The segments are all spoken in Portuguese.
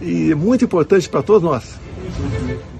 e muito importante para todos nós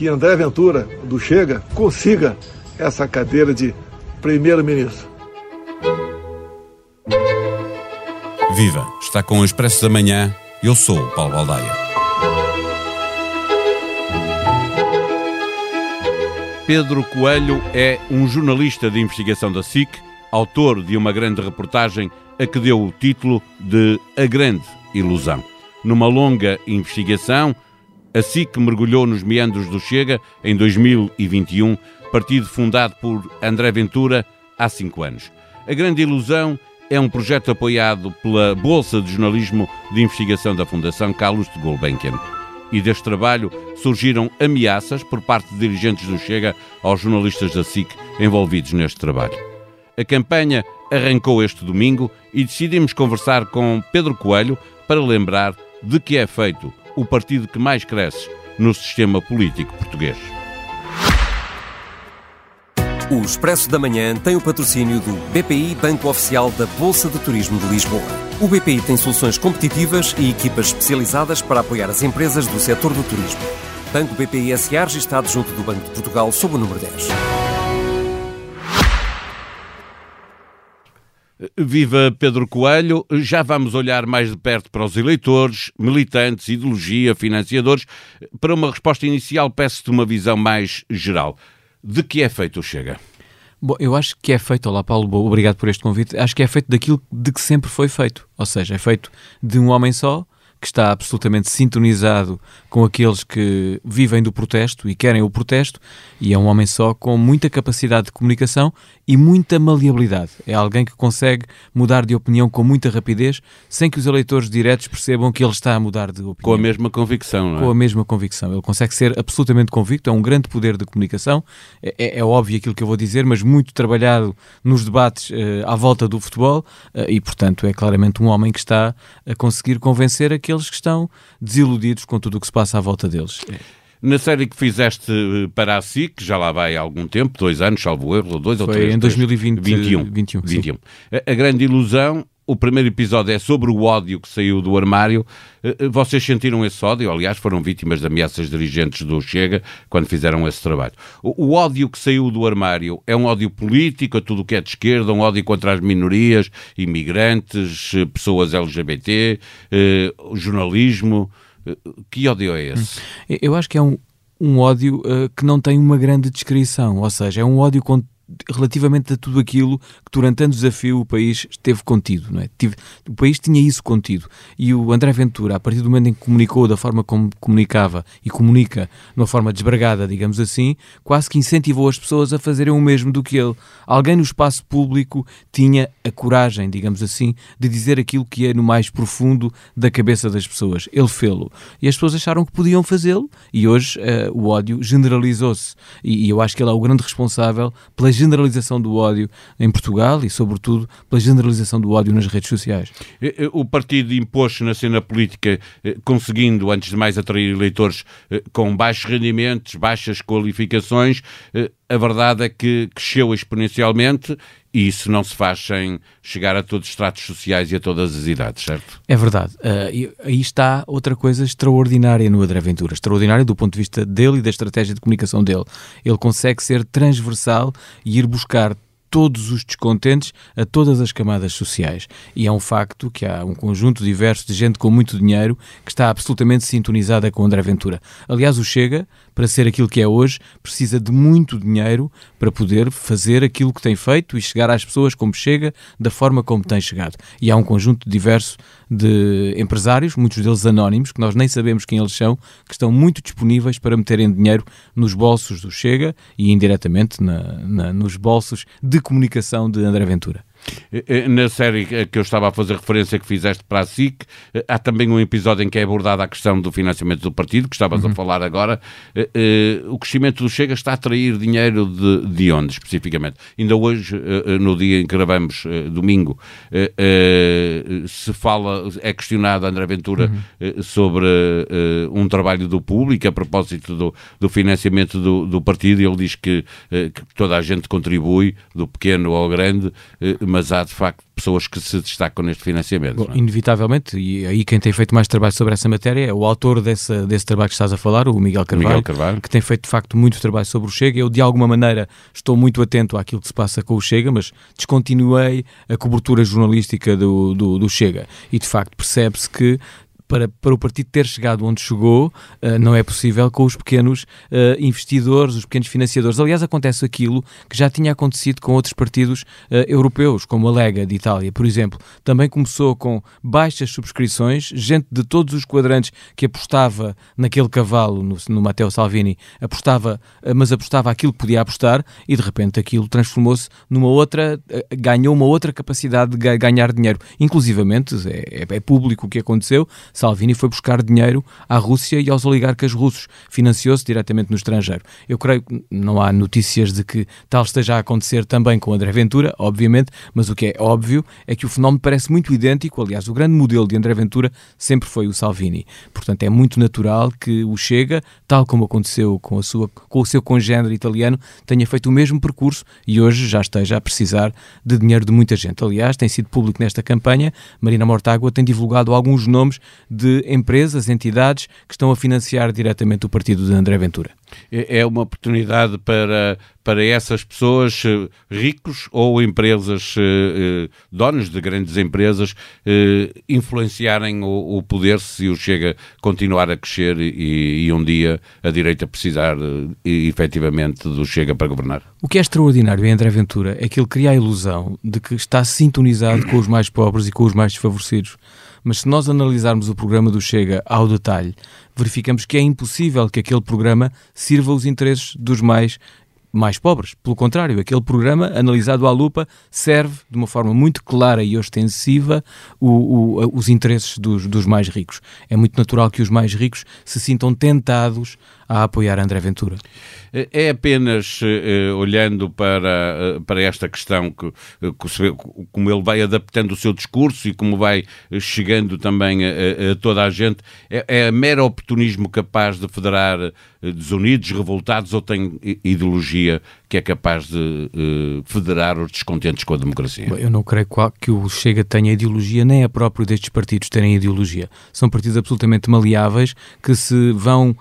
que André Ventura, do Chega, consiga essa cadeira de primeiro-ministro. Viva! Está com o Expresso da Manhã. Eu sou o Paulo Baldaia. Pedro Coelho é um jornalista de investigação da SIC, autor de uma grande reportagem a que deu o título de A Grande Ilusão. Numa longa investigação, a SIC mergulhou nos meandros do Chega em 2021, partido fundado por André Ventura há cinco anos. A Grande Ilusão é um projeto apoiado pela Bolsa de Jornalismo de Investigação da Fundação Carlos de Gulbenkian. E deste trabalho surgiram ameaças por parte de dirigentes do Chega aos jornalistas da SIC envolvidos neste trabalho. A campanha arrancou este domingo e decidimos conversar com Pedro Coelho para lembrar de que é feito o partido que mais cresce no sistema político português. O Expresso da Manhã tem o patrocínio do BPI Banco Oficial da Bolsa de Turismo de Lisboa. O BPI tem soluções competitivas e equipas especializadas para apoiar as empresas do setor do turismo. Banco BPI SA registado junto do Banco de Portugal sob o número 10. Viva Pedro Coelho, já vamos olhar mais de perto para os eleitores, militantes, ideologia, financiadores. Para uma resposta inicial, peço-te uma visão mais geral. De que é feito o Chega? Bom, eu acho que é feito, olá Paulo, obrigado por este convite, acho que é feito daquilo de que sempre foi feito, ou seja, é feito de um homem só, que está absolutamente sintonizado com aqueles que vivem do protesto e querem o protesto, e é um homem só com muita capacidade de comunicação e muita maleabilidade. É alguém que consegue mudar de opinião com muita rapidez, sem que os eleitores diretos percebam que ele está a mudar de opinião. Com a mesma convicção, não é? Com a mesma convicção. Ele consegue ser absolutamente convicto, é um grande poder de comunicação. É, é, é óbvio aquilo que eu vou dizer, mas muito trabalhado nos debates uh, à volta do futebol, uh, e portanto é claramente um homem que está a conseguir convencer aqueles que estão desiludidos com tudo o que se passa à volta deles. Na série que fizeste eh, para a SIC, já lá vai há algum tempo, dois anos, salvo erro, dois Foi ou três. em 2021. 21. 21. A, a grande ilusão, o primeiro episódio é sobre o ódio que saiu do armário. Eh, eh, vocês sentiram esse ódio? Aliás, foram vítimas de ameaças dirigentes do Chega quando fizeram esse trabalho. O, o ódio que saiu do armário é um ódio político a tudo o que é de esquerda, um ódio contra as minorias, imigrantes, pessoas LGBT, eh, jornalismo. Que ódio é esse? Eu acho que é um, um ódio uh, que não tem uma grande descrição, ou seja, é um ódio com relativamente a tudo aquilo que durante anos desafio o país esteve contido. Não é? Tive, o país tinha isso contido. E o André Ventura, a partir do momento em que comunicou da forma como comunicava e comunica de uma forma desbragada, digamos assim, quase que incentivou as pessoas a fazerem o mesmo do que ele. Alguém no espaço público tinha a coragem, digamos assim, de dizer aquilo que é no mais profundo da cabeça das pessoas. Ele fê-lo. E as pessoas acharam que podiam fazê-lo e hoje uh, o ódio generalizou-se. E, e eu acho que ele é o grande responsável pela generalização do ódio em Portugal e, sobretudo, pela generalização do ódio nas redes sociais. O partido impôs na cena política, eh, conseguindo, antes de mais, atrair eleitores eh, com baixos rendimentos, baixas qualificações. Eh, a verdade é que cresceu exponencialmente e isso não se faz sem chegar a todos os estratos sociais e a todas as idades, certo? É verdade. Uh, aí está outra coisa extraordinária no André Ventura. Extraordinária do ponto de vista dele e da estratégia de comunicação dele. Ele consegue ser transversal e ir buscar todos os descontentes a todas as camadas sociais. E é um facto que há um conjunto diverso de gente com muito dinheiro que está absolutamente sintonizada com André Ventura. Aliás, o Chega, para ser aquilo que é hoje, precisa de muito dinheiro para poder fazer aquilo que tem feito e chegar às pessoas como chega, da forma como tem chegado. E há um conjunto diverso de empresários, muitos deles anónimos, que nós nem sabemos quem eles são, que estão muito disponíveis para meterem dinheiro nos bolsos do Chega e indiretamente na, na, nos bolsos de comunicação de André Ventura. Eh, eh, na série que eu estava a fazer referência que fizeste para a SIC, eh, há também um episódio em que é abordada a questão do financiamento do partido, que estavas uhum. a falar agora. O crescimento do Chega está a atrair dinheiro de, de onde, especificamente? Ainda hoje, no dia em que gravamos, domingo, se fala, é questionado André Ventura uhum. sobre um trabalho do público a propósito do, do financiamento do, do partido. Ele diz que, que toda a gente contribui, do pequeno ao grande, mas há de facto pessoas que se destacam neste financiamento. Bom, é? Inevitavelmente, e aí quem tem feito mais trabalho sobre essa matéria é o autor desse, desse trabalho que estás a falar, o Miguel Carvalho, Miguel Carvalho, que tem feito de facto muito trabalho sobre o Chega. Eu, de alguma maneira, estou muito atento àquilo que se passa com o Chega, mas descontinuei a cobertura jornalística do, do, do Chega. E de facto percebe-se que para, para o partido ter chegado onde chegou, uh, não é possível com os pequenos uh, investidores, os pequenos financiadores. Aliás, acontece aquilo que já tinha acontecido com outros partidos uh, europeus, como a Lega de Itália, por exemplo. Também começou com baixas subscrições, gente de todos os quadrantes que apostava naquele cavalo, no, no Matteo Salvini, apostava, mas apostava aquilo que podia apostar e de repente aquilo transformou-se numa outra, ganhou uma outra capacidade de ganhar dinheiro. Inclusivamente, é, é, é público o que aconteceu, Salvini foi buscar dinheiro à Rússia e aos oligarcas russos, financiou-se diretamente no estrangeiro. Eu creio que não há notícias de que tal esteja a acontecer também com André Ventura, obviamente, mas o que é óbvio é que o fenómeno parece muito idêntico. Aliás, o grande modelo de André Ventura sempre foi o Salvini. Portanto, é muito natural que o Chega, tal como aconteceu com, a sua, com o seu congênero italiano, tenha feito o mesmo percurso e hoje já esteja a precisar de dinheiro de muita gente. Aliás, tem sido público nesta campanha, Marina Mortágua tem divulgado alguns nomes de empresas, entidades que estão a financiar diretamente o partido de André Ventura. É, é uma oportunidade para, para essas pessoas, eh, ricos ou empresas, eh, eh, donos de grandes empresas, influenciarem o, poder se o Chega continuar a crescer e, e um dia a direita precisar efetivamente do Chega para governar. O que é extraordinário em André Ventura é que ele cria a ilusão de que está sintonizado com os mais pobres e com os mais desfavorecidos. Mas se nós analisarmos o programa do Chega ao detalhe, verificamos que é impossível que aquele programa sirva os interesses dos mais mais pobres. Pelo contrário, aquele programa, analisado à lupa, serve de uma forma muito clara e ostensiva o, o, os interesses dos, dos mais ricos. É muito natural que os mais ricos se sintam tentados a apoiar André Ventura. É apenas uh, olhando para, uh, para esta questão que, uh, como ele vai adaptando o seu discurso e como vai chegando também a, a toda a gente, é, é mero oportunismo capaz de federar desunidos, revoltados ou tem ideologia que é capaz de federar os descontentes com a democracia? Eu não creio que o Chega tenha ideologia, nem é próprio destes partidos terem ideologia. São partidos absolutamente maleáveis que se vão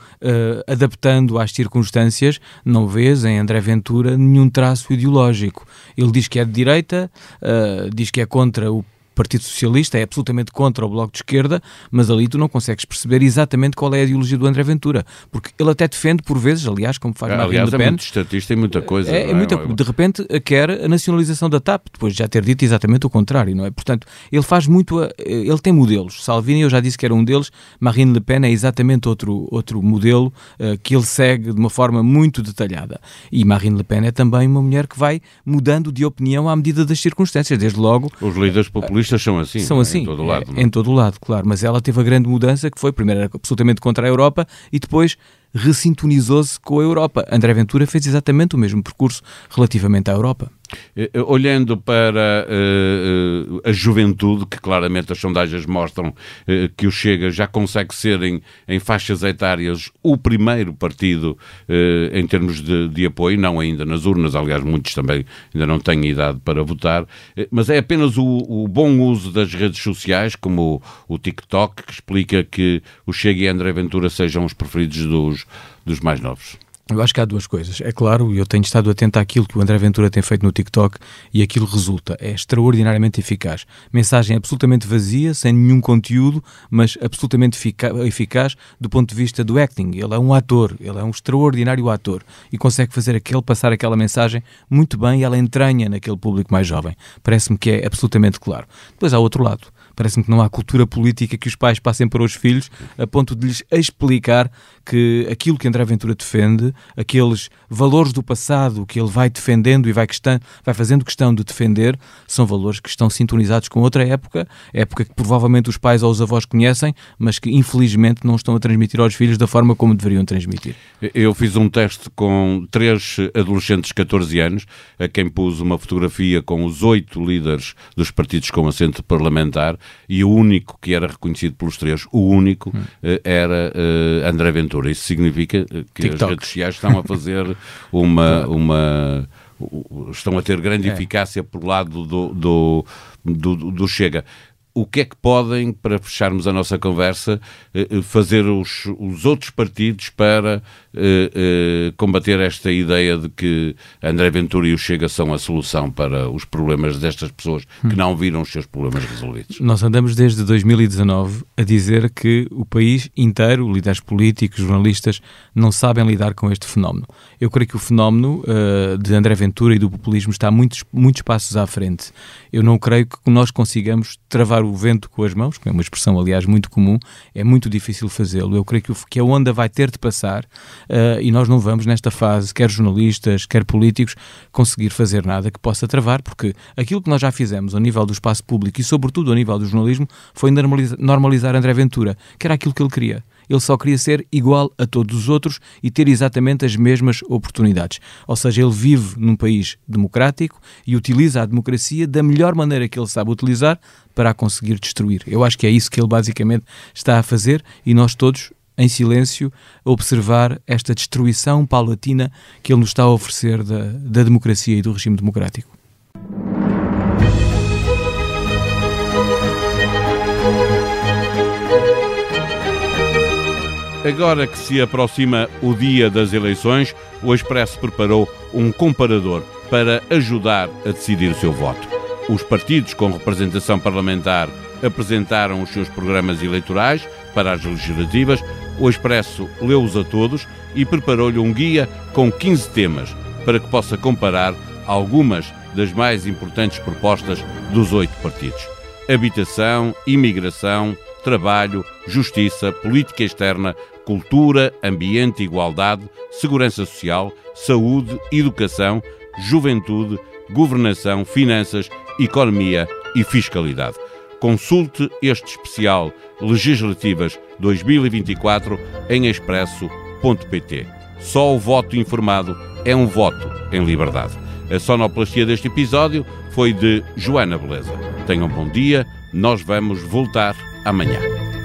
adaptando às circunstâncias, não vês em André Ventura nenhum traço ideológico. Ele diz que é de direita, uh, diz que é contra o Partido Socialista é absolutamente contra o Bloco de Esquerda, mas ali tu não consegues perceber exatamente qual é a ideologia do André Ventura, porque ele até defende por vezes, aliás, como faz Marine aliás, Le Pen, é muito estatista e muita coisa. É, é, é muita, de repente quer a nacionalização da TAP, depois de já ter dito exatamente o contrário, não é? Portanto, ele faz muito, a, ele tem modelos. Salvini, eu já disse que era um deles, Marine Le Pen é exatamente outro, outro modelo uh, que ele segue de uma forma muito detalhada. E Marine Le Pen é também uma mulher que vai mudando de opinião à medida das circunstâncias, desde logo... Os líderes populistas são assim. São é? assim. Em todo lado. É, em todo lado, claro. Mas ela teve a grande mudança que foi, primeiro, absolutamente contra a Europa e depois ressintonizou-se com a Europa. André Ventura fez exatamente o mesmo percurso relativamente à Europa. Eh, eh, olhando para uh, a juventude, que claramente as sondagens mostram uh, que o Chega já consegue ser em, em faixas etárias o primeiro partido uh, em termos de, de, apoio, não ainda nas urnas, aliás, muitos também ainda não têm idade para votar, mas é apenas o, o, bom uso das redes sociais, como o, o TikTok, que explica que o Chega e André Ventura sejam os preferidos dos dos, dos mais novos? Eu acho que há duas coisas. É claro, eu tenho estado atento àquilo que o André Ventura tem feito no TikTok e aquilo resulta. É extraordinariamente eficaz. Mensagem absolutamente vazia, sem nenhum conteúdo, mas absolutamente eficaz do ponto de vista do acting. Ele é um ator, ele é um extraordinário ator e consegue fazer aquele passar aquela mensagem muito bem e ela entranha naquele público mais jovem. Parece-me que é absolutamente claro. Depois há outro lado Parece-me que não há cultura política que os pais passem para os filhos a ponto de lhes explicar que aquilo que André Ventura defende, aqueles valores do passado que ele vai defendendo e vai, questão, vai fazendo questão de defender, são valores que estão sintonizados com outra época, época que provavelmente os pais ou os avós conhecem, mas que infelizmente não estão a transmitir aos filhos da forma como deveriam transmitir. Eu fiz um teste com três adolescentes de 14 anos, a quem pus uma fotografia com os oito líderes dos partidos com assento parlamentar e o único que era reconhecido pelos três, o único, hum. Eh, era uh, André Ventura. Isso significa que TikTok. as redes sociais estão a fazer uma, uma estão a ter grande é. eficácia por lado do, do, do, do Chega o que é que podem, para fecharmos a nossa conversa, eh, eh, fazer os, os outros partidos para eh, eh, combater esta ideia de que André Ventura e o Chega são a solução para os problemas destas pessoas que não viram os seus problemas resolvidos? Nós andamos desde 2019 a dizer que o país inteiro, líderes políticos, jornalistas, não sabem lidar com este fenómeno. Eu creio que o fenómeno uh, de André Ventura e do populismo está muitos, muitos passos à frente. Eu não creio que nós consigamos travar o vento com as mãos, que é uma expressão, aliás, muito comum, é muito difícil fazê-lo. Eu creio que, que a onda vai ter de passar uh, e nós não vamos, nesta fase, quer jornalistas, quer políticos, conseguir fazer nada que possa travar, porque aquilo que nós já fizemos ao nível do espaço público e, sobretudo, ao nível do jornalismo, foi normalizar André Ventura, que era aquilo que ele queria ele só queria ser igual a todos os outros e ter exatamente as mesmas oportunidades. Ou seja, ele vive num país democrático e utiliza a democracia da melhor maneira que ele sabe utilizar para a conseguir destruir. Eu acho que é isso que ele basicamente está a fazer e nós todos em silêncio, a observar esta destruição paulatina que ele nos está a oferecer da, da democracia e do regime democrático. Agora que se aproxima o dia das eleições, o Expresso preparou um comparador para ajudar a decidir o seu voto. Os partidos com representação parlamentar apresentaram os seus programas eleitorais para as legislativas. O Expresso leu-os a todos e preparou-lhe um guia com 15 temas para que possa comparar algumas das mais importantes propostas dos oito partidos: habitação, imigração, trabalho, justiça, política externa, cultura, ambiente, igualdade, segurança social, saúde, educação, juventude, governação, finanças, economia e fiscalidade. Consulte este especial Legislativas 2024 em expresso.pt. Só o voto informado é um voto em liberdade. A sonoplastia deste episódio foi de Joana Beleza. Tenham um bom dia, nós vamos voltar amanhã.